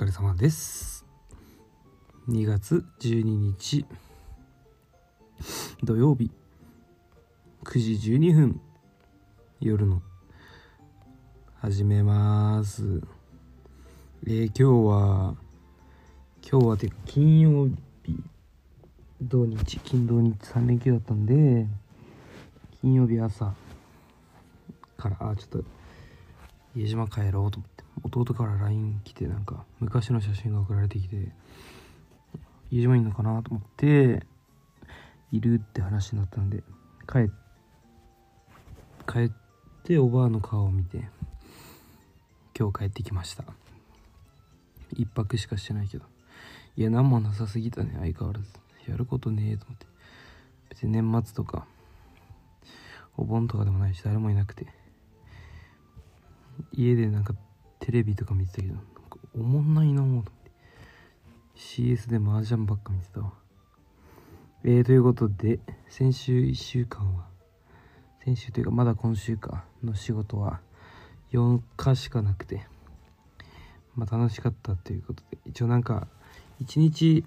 疲れ様です。2月12日土曜日9時12分夜の始めます。えー、今日は今日はて金曜日土日金土日3連休だったんで金曜日朝からあちょっと家島帰ろうと思って弟から LINE 来てなんか昔の写真が送られてきて家島いんのかなと思っているって話になったんで帰帰っておばあの顔を見て今日帰ってきました。一泊しかしてないけど。いや何もなさすぎたね相変わらず。やることねえと思って。別に年末とかお盆とかでもないし誰もいなくて。家でなんかテレビとか見てたけどなんかおもんないなぁと思って CS で麻雀ばっか見てたわえー、ということで先週1週間は先週というかまだ今週かの仕事は4日しかなくてまあ楽しかったということで一応なんか1日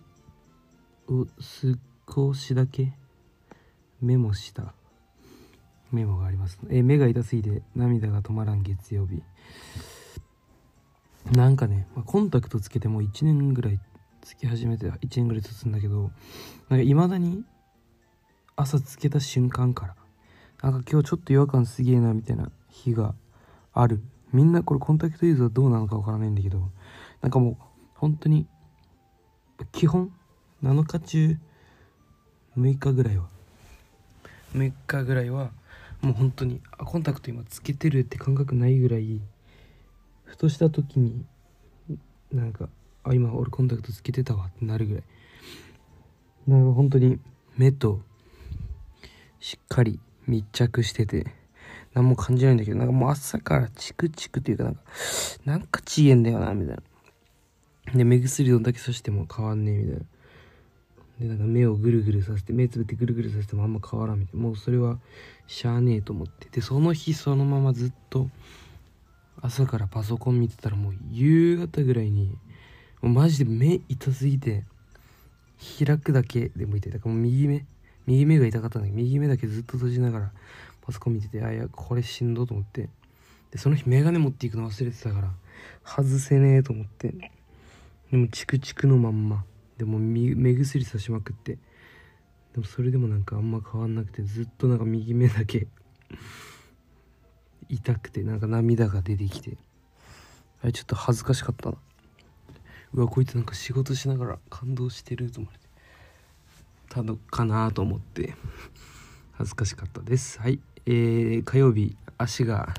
を少しだけメモしたメモがあります。えー目が痛すぎて涙が止まらん月曜日。なんかね、まあコンタクトつけてもう1年ぐらいつけ始めて1年ぐらい経つんだけど、なんか未だに朝つけた瞬間から、なんか今日ちょっと違和感すげえなみたいな日がある。みんなこれコンタクトユーザーどうなのかわからないんだけど、なんかもう本当に基本7日中6日ぐらいは6日ぐらいはもう本当にあコンタクト今つけてるって感覚ないぐらいふとした時になんかあ今俺コンタクトつけてたわってなるぐらい。なんか本当に目としっかり密着してて何も感じないんだけどなんかもう朝からチクチクっていうかなんかなんかちげんだよなみたいな。で目薬どんだけさしても変わんねえみたいな。でなんか目をぐるぐるさせて目つぶってぐるぐるさせてもあんま変わらんみたいな。もうそれはしゃあねえと思って。でその日そのままずっと朝からパソコン見てたらもう夕方ぐらいにもうマジで目痛すぎて開くだけでも痛い。だからもう右目右目が痛かったんだけど右目だけずっと閉じながらパソコン見ててあいやこれしんどと思って。でその日メガネ持っていくの忘れてたから外せねえと思って。でもチクチクのまんま。でも目薬さしまくって。でもそれでもなんかあんま変わんなくてずっとなんか右目だけ痛くてなんか涙が出てきて。あれちょっと恥ずかしかったな。うわこいつなんか仕事しながら感動してると思って。たのかなと思って。恥ずかしかったです。はい。えー、火曜日足が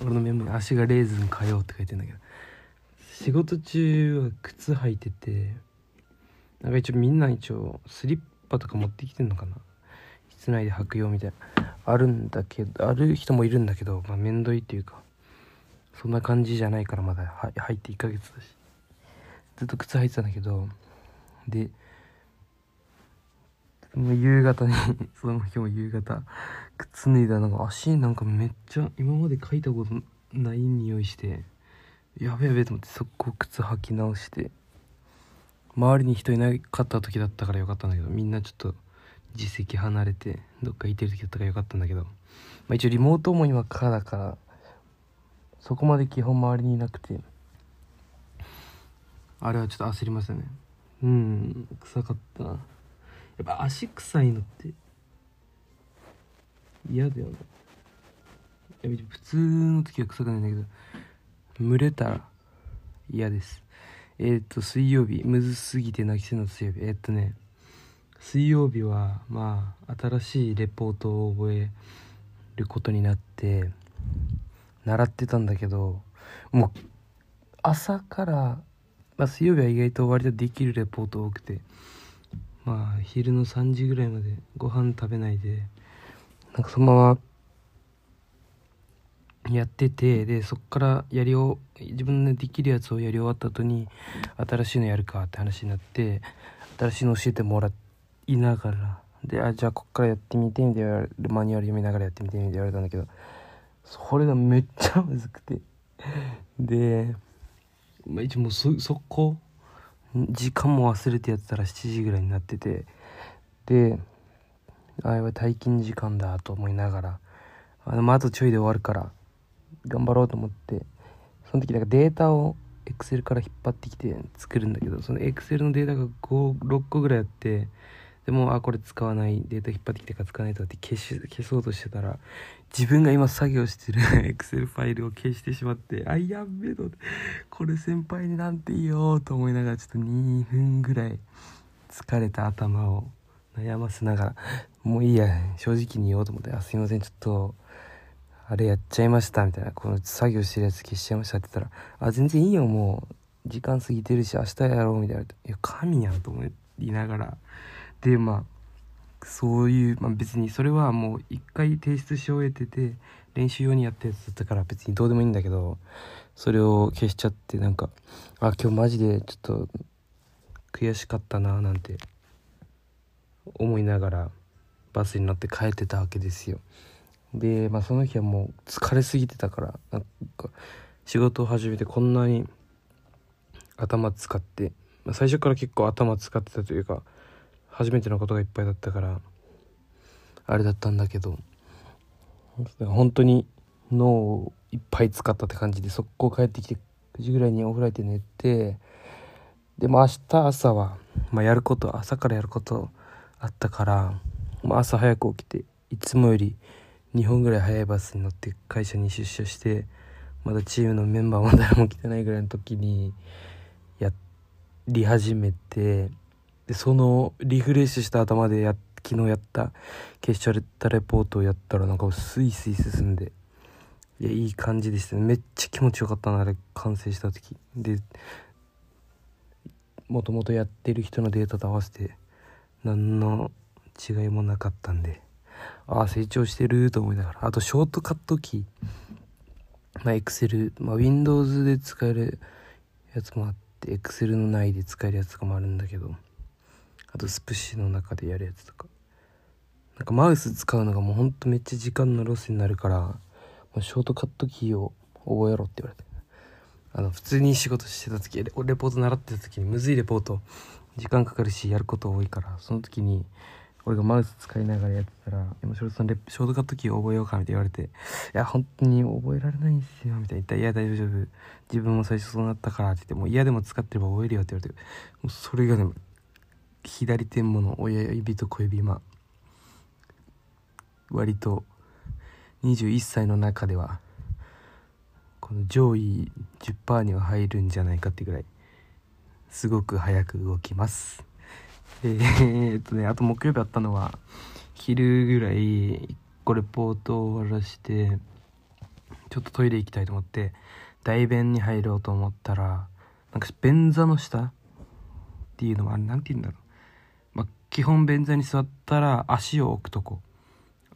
俺のメモに足がレーズン火曜って書いてんだけど。仕事中は靴履いててなんか一応みんな一応スリッパとか持ってきてんのかな。室内で履くよみたいな。あるんだけどある人もいるんだけどまあめんどいっていうかそんな感じじゃないからまだは入って1ヶ月だし。ずっと靴履いてたんだけどでもう夕方に その日も夕方靴脱いだらなんか足なんかめっちゃ今まで嗅いだことない匂いしてやべやべと思って速攻靴履き直して周りに人いなかった時だったからよかったんだけどみんなちょっと自席離れてどっかいてる時だったからよかったんだけど、まあ、一応リモートも今からだからそこまで基本周りにいなくて。あれはちょっと焦りましたね。うん臭かった。なやっぱ足臭いのって嫌だよね。いや普通の時は臭くないんだけど蒸れたら嫌です。えーっと水曜日むずすぎて泣きそうな水曜日。えーっとね水曜日はまあ新しいレポートを覚えることになって習ってたんだけどもう朝から、まあ、水曜日は意外と割とできるレポート多くてまあ昼の3時ぐらいまでご飯食べないでなんかそのままやっててでそっからやりを自分でできるやつをやり終わった後に新しいのやるかって話になって新しいの教えてもらっていながら。であじゃあこっからやってみてみたいなマニュアル読みながらやってみてみたいな言われたんだけどそれがめっちゃむずくて。で、まあ、一応もうそ速攻時間も忘れてやってたら7時ぐらいになってて。であやばい退勤時間だと思いながら。あでもあとちょいで終わるから頑張ろうと思って。その時なんかデータを Excel から引っ張ってきて作るんだけどその Excel のデータが56個ぐらいあってでもあこれ使わない。データ引っ張ってきてから使わないとかって消し消そうとしてたら自分が今作業してる Excel ファイルを消してしまってあやべえとこれ先輩になんて言おうと思いながらちょっと2分ぐらい疲れた頭を悩ませながらもういいや正直に言おうと思って「あすいませんちょっとあれやっちゃいました」みたいな「この作業してるやつ消しちゃいました」って言ったら「あ全然いいよもう。時間過ぎてるし明日やろう」みたいな「いや神やん」と思いながらでまあそういう、まあ、別にそれはもう一回提出し終えてて練習用にやったやつだったから別にどうでもいいんだけどそれを消しちゃってなんかあ今日マジでちょっと悔しかったななんて思いながらバスに乗って帰ってたわけですよ。でまあその日はもう疲れすぎてたからなんか仕事を始めてこんなに頭使って、まあ、最初から結構頭使ってたというか初めてのことがいっぱいだったからあれだったんだけど本当に脳をいっぱい使ったって感じで速攻帰ってきて9時ぐらいにお風呂入って寝てでも明日朝は、まあ、やること朝からやることあったから、まあ、朝早く起きていつもより2本ぐらい早いバスに乗って会社に出社してまだチームのメンバーも誰も来てないぐらいの時にやり始めてでそのリフレッシュした頭でや昨日やった消しちゃったレポートをやったらなんかスイスイ進んでいやいい感じでしたね。めっちゃ気持ちよかったなあれ完成した時。でもともとやってる人のデータと合わせて何の違いもなかったんでああ成長してると思いながら。あとショートカットキー。まあ Excel、まあ、Windows で使えるやつもあって Excel の内で使えるやつとかもあるんだけど。あとスプシの中でやるやつとか。なんかマウス使うのがもうほんとめっちゃ時間のロスになるからもうショートカットキーを覚えろって言われて。あの普通に仕事してた時レポート習ってた時にむずいレポート時間かかるしやること多いからその時に俺がマウス使いながらやってたら「山城さんショートカットキー覚えようか」みたいな言われて「いや本当に覚えられないんですよ」みたいな。言ったら「いや大丈夫。自分も最初そうなったから」って言って「もう嫌でも使ってれば覚えるよ」って言われてもうそれがね左手もの親指と小指今割と21歳の中ではこの上位10%には入るんじゃないかってぐらいすごく早く動きます。えー、っとねあと木曜日あったのは昼ぐらい1個レポートを終わらしてちょっとトイレ行きたいと思って大便に入ろうと思ったらなんか便座の下っていうのはあれなんて言うんだろう、基本便座に座ったら足を置くとこ。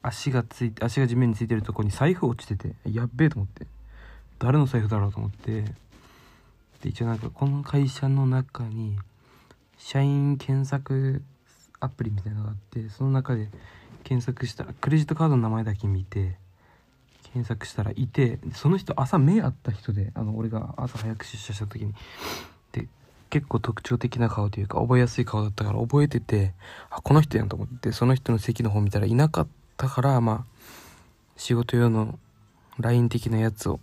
足がついて足が地面についてるとこに財布落ちててやっべえと思って。誰の財布だろうと思って。で一応なんかこの会社の中に社員検索アプリみたいなのがあってその中で検索したらクレジットカードの名前だけ見て検索したらいてその人朝目合った人であの俺が朝早く出社した時に。結構特徴的な顔というか覚えやすい顔だったから覚えててあこの人やんと思ってその人の席の方見たらいなかったからまあ仕事用の LINE 的なやつを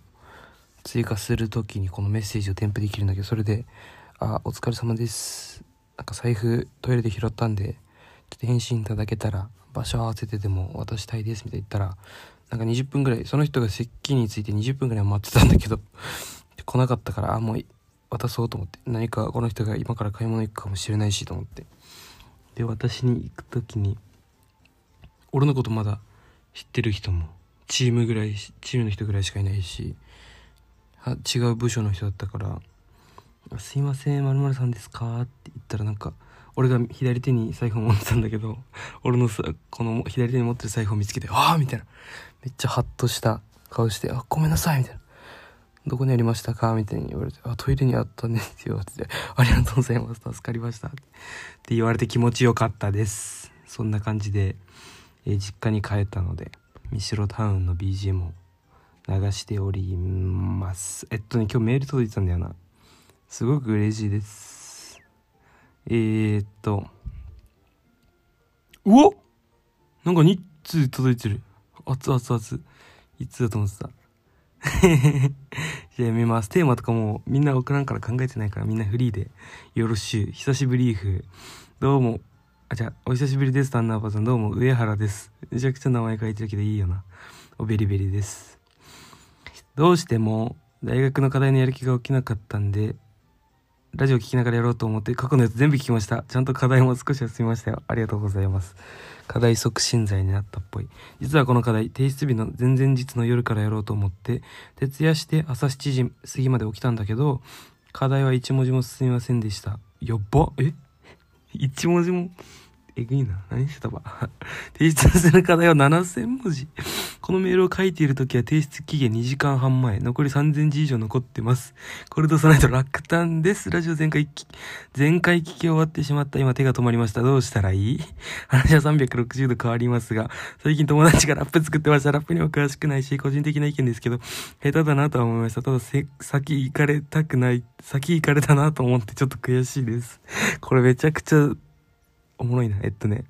追加する時にこのメッセージを添付できるんだけどそれで「あお疲れ様です。なんか財布トイレで拾ったんでちょっと返信いただけたら場所合わせてでも渡したいです」みたいな言ったらなんか20分ぐらいその人が席について20分ぐらい待ってたんだけど 来なかったからあもう渡そうと思って何かこの人が今から買い物行くかもしれないしと思ってで私に行く時に俺のことまだ知ってる人もチームぐらいチームの人ぐらいしかいないしは違う部署の人だったから「すいませんまるさんですか?」って言ったらなんか俺が左手に財布を持ってたんだけど俺のさこの左手に持ってる財布を見つけて「ああ!」みたいなめっちゃハッとした顔して「あごめんなさい」みたいな「どこにありましたか?」みたいに言われて「あトイレにあったんですよ」って「ありがとうございます。助かりました」って言われて気持ちよかったです。そんな感じで、えー実家に帰ったので三代タウンの BGM を流しております。えっとね今日メール届いてたんだよな。すごく嬉しいです。えー、っとうおなんか2通届いてる。熱々熱いつだと思ってた？じゃあ読みます。テーマとかもみんな送らんから考えてないからみんなフリーで。よろしゅう。久しぶりーふどうも。あじゃあお久しぶりです。タンナーパさん。どうも。上原です。めちゃくちゃ名前書いてるけどいいよな。おベリベリです。どうしても大学の課題のやる気が起きなかったんでラジオ聞きながらやろうと思って過去のやつ全部聞きました。ちゃんと課題も少しは済みましたよ。ありがとうございます。課題促進剤になったっぽい。実はこの課題提出日の前々日の夜からやろうと思って徹夜して朝7時過ぎまで起きたんだけど課題は一文字も進みませんでした。やっば？え？一文字も？えぐいな。何してたば。提出する課題は7000文字。このメールを書いている時は提出期限2時間半前。残り3000字以上残ってます。これとさないと落胆です。ラジオ全回き全回聞き終わってしまった。今手が止まりました。どうしたらいい？話は360度変わりますが最近友達がラップ作ってました。ラップには詳しくないし個人的な意見ですけど下手だなとは思いました。ただ先行かれたくない先行かれたなと思ってちょっと悔しいです。これめちゃくちゃおもろいな。えっとね、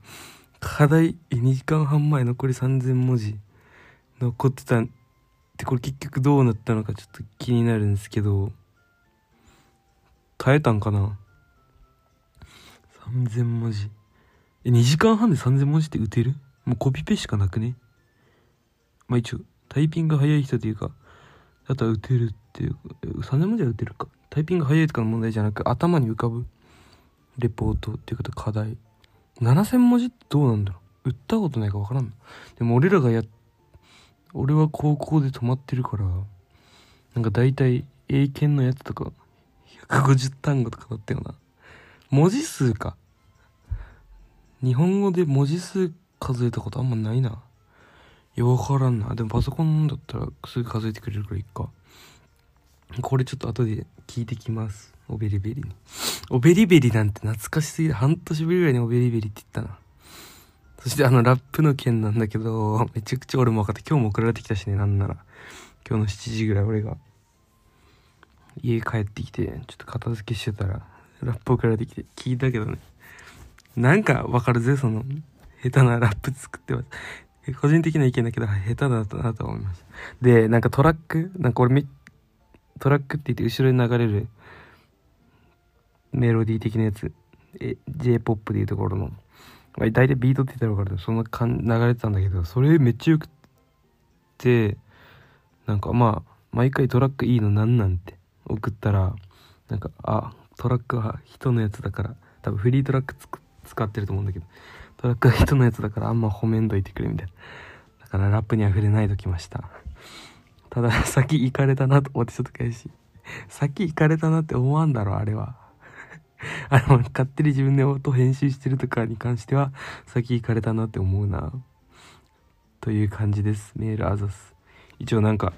課題、2時間半前残り3000文字残ってたんで、これ結局どうなったのかちょっと気になるんですけど、変えたんかな ?3000 文字。え、2時間半で3000文字って打てる？もうコピペしかなくね？まあ一応、タイピング早い人というか、だったら打てるっていう、3000文字は打てるか。タイピング早いとかの問題じゃなく、頭に浮かぶレポートっていうこと課題。7000文字ってどうなんだろう。打ったことないか分からんでも俺らがや俺は高校で止まってるからなんか大体英検のやつとか150単語とかだったよな。文字数か。日本語で文字数数えたことあんまないな。いや分からんな。でもパソコンだったらすぐ数えてくれるからいっか。これちょっと後で聞いてきます。おベリベリに。おベリベリなんて懐かしすぎる。半年ぶりぐらいにおベリベリって言ったな。そしてあのラップの件なんだけどめちゃくちゃ俺も分かって今日も送られてきたしねなんなら。今日の7時ぐらい俺が。家帰ってきてちょっと片付けしてたらラップ送られてきて聞いたけどね。なんかわかるぜその下手なラップ作ってます。個人的な意見だけど下手だったなと思いましたでなんかトラックなんか俺トラックって言って後ろに流れるメロディー的なやつ。え J-POP でいうところの、まあ、大体ビートって言ったら分かるそんな感流れてたんだけどそれめっちゃよくてなんかまあ毎回トラックいいのなんなんて送ったらなんかあトラックは人のやつだから多分フリートラックつく使ってると思うんだけどトラックは人のやつだからあんま褒めんどいてくれみたいな。だからラップには触れないときました。ただ先行かれたなと思ってちょっと悔し先行かれたなって思わんだろあれは。あの勝手に自分で音編集してるとかに関しては先行かれたなって思うな。という感じです。メールあざす。一応なんか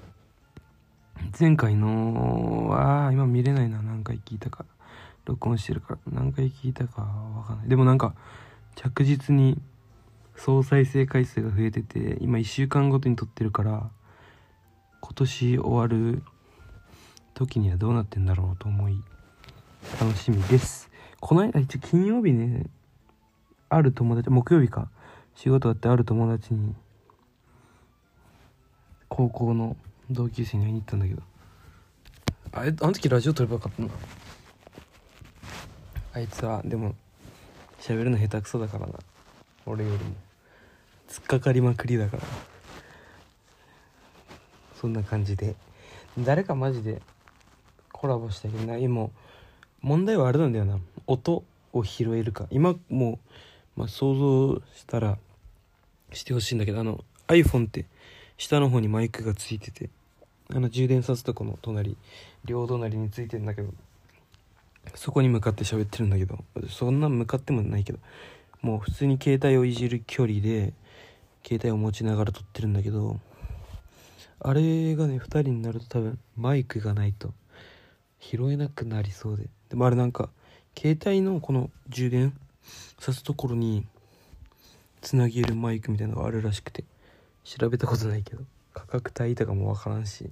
前回のは今見れないな。何回聞いたか。録音してるから。何回聞いたかわかんない。でもなんか着実に総再生回数が増えてて今1週間ごとに撮ってるから今年終わる時にはどうなってんだろうと思い楽しみです。この間一応金曜日ねある友達木曜日か。仕事あってある友達に高校の同級生に会いに行ったんだけど。あれあの時ラジオ撮ればよかったな。あいつはでも喋るの下手くそだからな。俺よりも。突っかかりまくりだから。そんな感じで。誰かマジでコラボしたけどな今問題はあれなんだよな。音を拾えるか。今もう、まあ、想像したらしてほしいんだけどあの iPhone って下の方にマイクがついててあの充電さすとこの隣両隣についてんだけどそこに向かって喋ってるんだけどそんな向かってもないけどもう普通に携帯をいじる距離で携帯を持ちながら撮ってるんだけどあれがね2人になると多分マイクがないと。拾えなくなりそうで。でもあれなんか携帯のこの充電さすところにつなげるマイクみたいなのがあるらしくて調べたことないけど価格帯とかもわからんし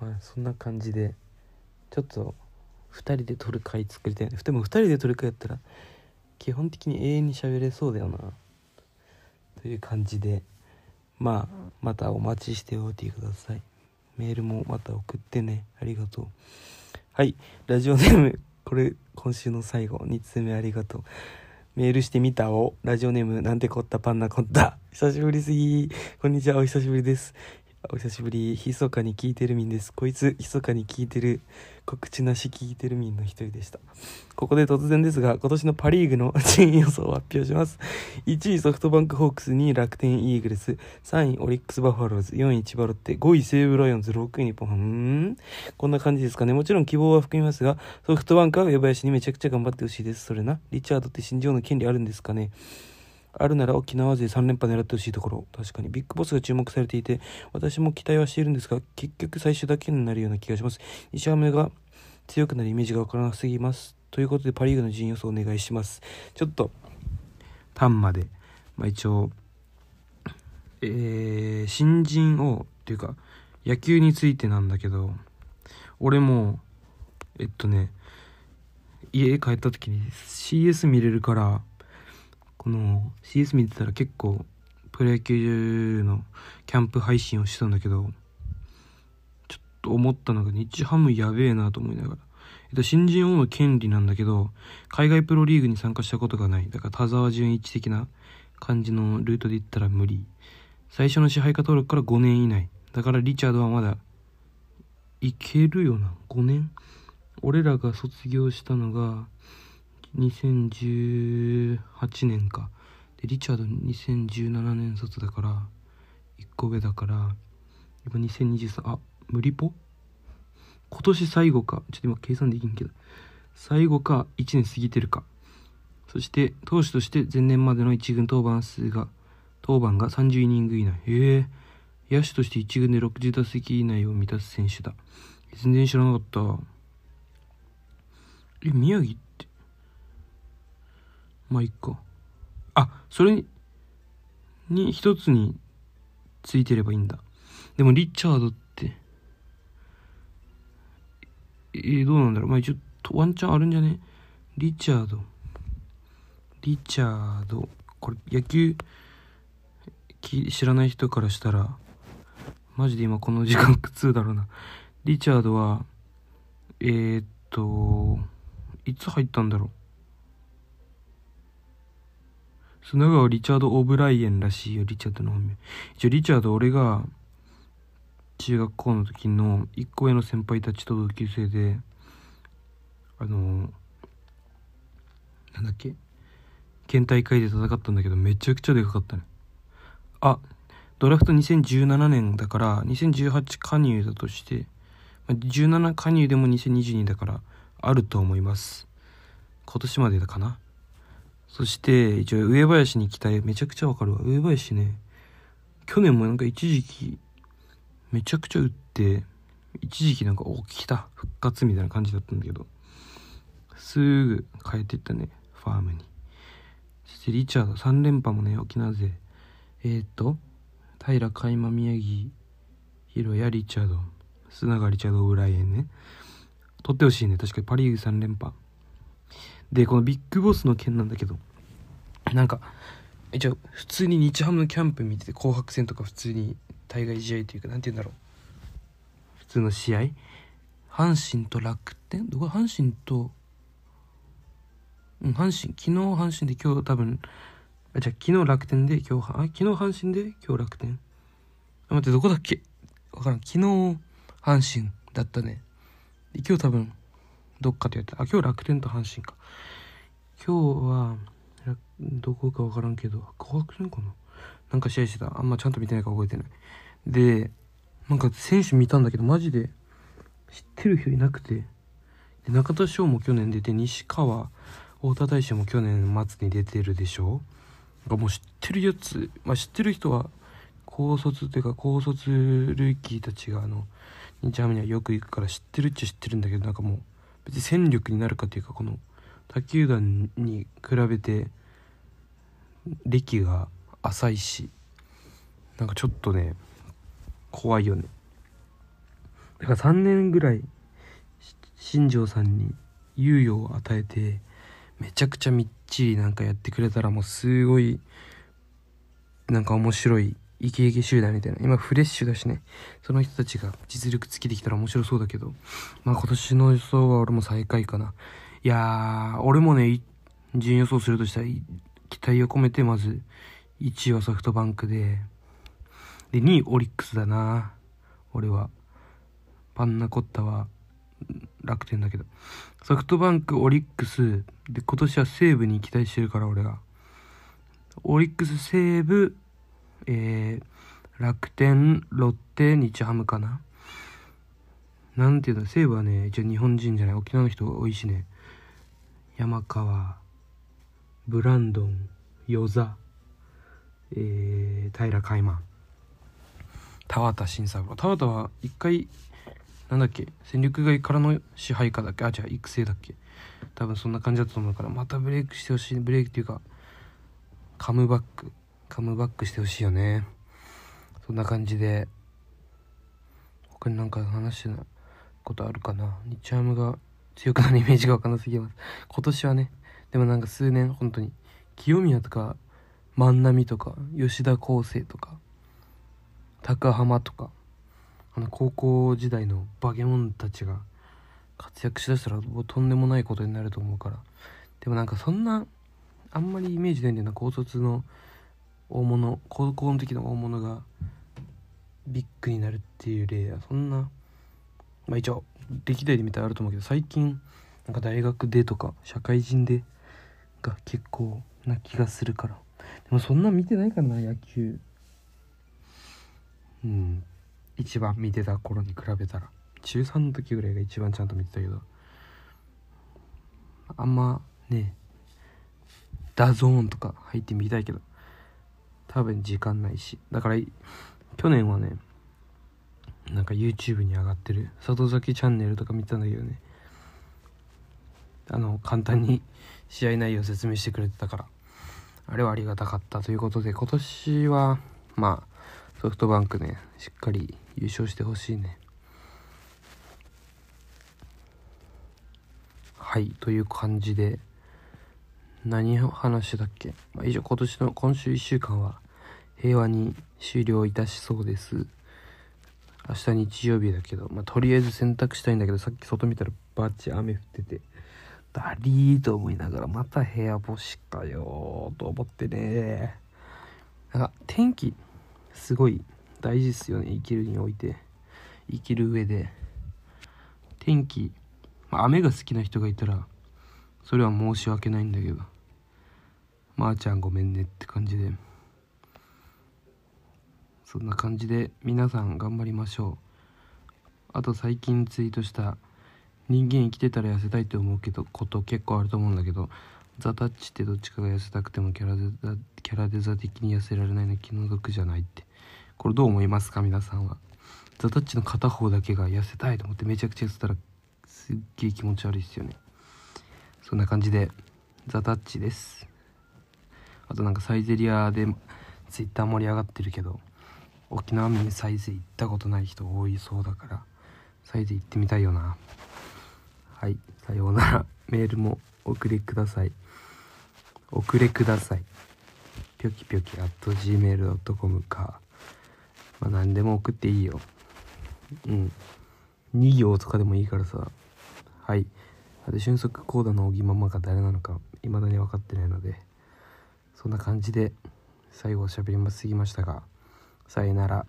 まあそんな感じでちょっと2人で撮る回作りたい。ねでも2人で撮る回やったら基本的に永遠に喋れそうだよなという感じでまあまたお待ちしておいてください。メールもまた送ってね。ありがとう。はい。ラジオネームこれ今週の最後2通目ありがとう。メールしてみたをラジオネームなんてこったパンナこった。久しぶりすぎ。こんにちはお久しぶりです。お久しぶり。密かに聞いてるみんです。こいつ密かに聞いてる告知なし聞いてるみんの一人でした。ここで突然ですが今年のパ・リーグの 順位予想を発表します。1位ソフトバンクホークス2位楽天イーグルス。3位オリックスバファローズ。4位千葉ロッテ。5位西武ライオンズ6位日本ハム。こんな感じですかね。もちろん希望は含みますがソフトバンクは上林にめちゃくちゃ頑張ってほしいです。それな。リチャードって新庄の権利あるんですかね。あるなら沖縄勢3連覇狙ってほしいところ。確かにビッグボスが注目されていて私も期待はしているんですが結局最終だけになるような気がします。西浜が強くなるイメージがわからなすぎます。ということでパ・リーグの陣予想お願いします。ちょっと単まで、まあ、一応えー、新人をっていうか野球についてなんだけど俺もえっとね家帰った時に CS 見れるからこの CS 見てたら結構プロ野球のキャンプ配信をしてたんだけどちょっと思ったのが日ハムやべえなと思いながら。えっと、新人王の権利なんだけど、海外プロリーグに参加したことがない。だから田沢純一的な感じのルートで言ったら無理。最初の支配下登録から5年以内。だからリチャードはまだいけるよな。5年？俺らが卒業したのが2018年か。で、リチャード2017年卒だから、1個上だから、今2023、あ、無理ぽ？今年最後か。ちょっと今計算できんけど。最後か、1年過ぎてるか。そして、投手として前年までの1軍登板数が、登板が30イニング以内。へえ。野手として1軍で60打席以内を満たす選手だ。全然知らなかった。え、宮城ってまあ、いっか。あ、それに、一つについてればいいんだ。でも、リチャードって、えー、どうなんだろう。まあ、一応、ワンチャンあるんじゃね？リチャード。リチャード。これ、野球、知らない人からしたら、マジで今この時間苦痛だろうな。リチャードは、えー、っと、いつ入ったんだろう？砂川リチャード・オブライエンらしいよ、リチャードの本名。一応、リチャード、俺が、中学校の時の一個上の先輩たちと同級生で、あのなんだっけ？県大会で戦ったんだけど、めちゃくちゃでかかったね。あ、ドラフト2017年だから、2018加入だとして、17加入でも2022だから、あると思います。今年までだかな。そして、一応、上林に期待、めちゃくちゃわかるわ。上林ね、去年もなんか一時期、めちゃくちゃ打って、一時期なんか、お、来た、復活みたいな感じだったんだけど、すぐ変えていったね、ファームに。そして、リチャード、3連覇もね、沖縄勢。えー、っと、平海馬宮城、ヒロヤリチャード、砂川リチャード・オブライエンね。取ってほしいね。確かにパ・リーグ3連覇。で、このビッグボスの件なんだけど、なんか、一応、普通に日ハムのキャンプ見てて、紅白戦とか普通に対外試合というか、なんて言うんだろう。普通の試合？阪神と楽天？どこ？阪神と、うん、阪神、昨日阪神で今日多分、あ、じゃあ昨日楽天で今日、あ、昨日阪神で今日楽天？あ、待って、どこだっけ？わからん。昨日阪神だったね。今日多分、どっかでやって、あ、今日楽天と阪神か。今日は、どこかわからんけど、紅白戦かな？なんか試合してた。あんまちゃんと見てないか覚えてない。でなんか選手見たんだけどマジで知ってる人いなくてで中田翔も去年出て西川太田大志も去年末に出てるでしょ？なんかもう知ってるやつ、まあ、知ってる人は高卒っていうか高卒ルーキーたちがあの日ハムにはよく行くから知ってるっちゃ知ってるんだけどなんかもう別に戦力になるかっていうかこの他球団に比べて歴が浅いしなんかちょっとね怖いよね。だから3年ぐらい新庄さんに猶予を与えてめちゃくちゃみっちりなんかやってくれたらもうすごいなんか面白いイケイケ集団みたいな。今フレッシュだしね。その人たちが実力つけてきたら面白そうだけど。まあ今年の予想は俺も最下位かな。いやー俺もね順予想するとしたら期待を込めてまず1位はソフトバンクで。で2位オリックスだな。俺は。パンナコッタは楽天だけど。ソフトバンクオリックスで今年は西武に期待してるから俺が。オリックス西武えー、楽天ロッテ日ハムかな？なんていうの？西武はね一応日本人じゃない？沖縄の人が多いしね。山川ブランドン与座えー、平海馬。田畑慎三郎田畑は一回なんだっけ？戦力外からの支配下だっけ？あ違う育成だっけ？多分そんな感じだったと思うからまたブレイクしてほしいブレイクっていうかカムバック。カムバックしてほしいよね。そんな感じで他になんか話してないことあるかな？日ハムが強くなるイメージがわかんなすぎます。今年はねでもなんか数年本当に清宮とか万波とか吉田康生とか高浜とかあの高校時代のバケモンたちが活躍しだしたらとんでもないことになると思うから。でもなんかそんなあんまりイメージないんだよな。高卒の大物高校の時の大物がビッグになるっていう例はそんなまあ一応歴代で見たらあると思うけど最近なんか大学でとか社会人でが結構な気がするから。でもそんな見てないかな野球。うん。一番見てた頃に比べたら。中3の時ぐらいが一番ちゃんと見てたけど。あんまね DAZN とか入ってみたいけど。多分時間ないし。だから去年はねなんか YouTube に上がってる。里崎チャンネルとか見たんだけどね。あの簡単に 試合内容説明してくれてたから。あれはありがたかったということで今年はまあソフトバンクねしっかり優勝してほしいね。はいという感じで何を話したっけ、まあ、以上今年の今週1週間は平和に終了いたしそうです。明日日曜日だけど、まあ、とりあえず洗濯したいんだけどさっき外見たらバッチ雨降っててダリーと思いながらまた部屋干しかよと思ってね。なんか天気すごい大事っすよね。生きるにおいて。生きる上で。天気、まあ、雨が好きな人がいたらそれは申し訳ないんだけど。まー、あ、ちゃんごめんねって感じで。そんな感じで皆さん頑張りましょう。あと最近ツイートした人間生きてたら痩せたいって思うけどこと結構あると思うんだけどザ・タッチってどっちかが痩せたくてもキャラデザキャラデザ的に痩せられないの気の毒じゃないって。これどう思いますか皆さんは。ザ・タッチの片方だけが痩せたいと思ってめちゃくちゃ痩せたらすっげえ気持ち悪いっすよね。そんな感じでザ・タッチです。あとなんかサイゼリアでツイッター盛り上がってるけど沖縄民サイゼ行ったことない人多いそうだからサイゼ行ってみたいよな。はいさようなら。メールもお送れください。送れください。ぴょきぴょき at gmail.com か。まあ何でも送っていいよ。うん。2行とかでもいいからさ。はい。あと俊足コーダの小木ママが誰なのか未だに分かってないのでそんな感じで最後喋りますぎましたがさよなら。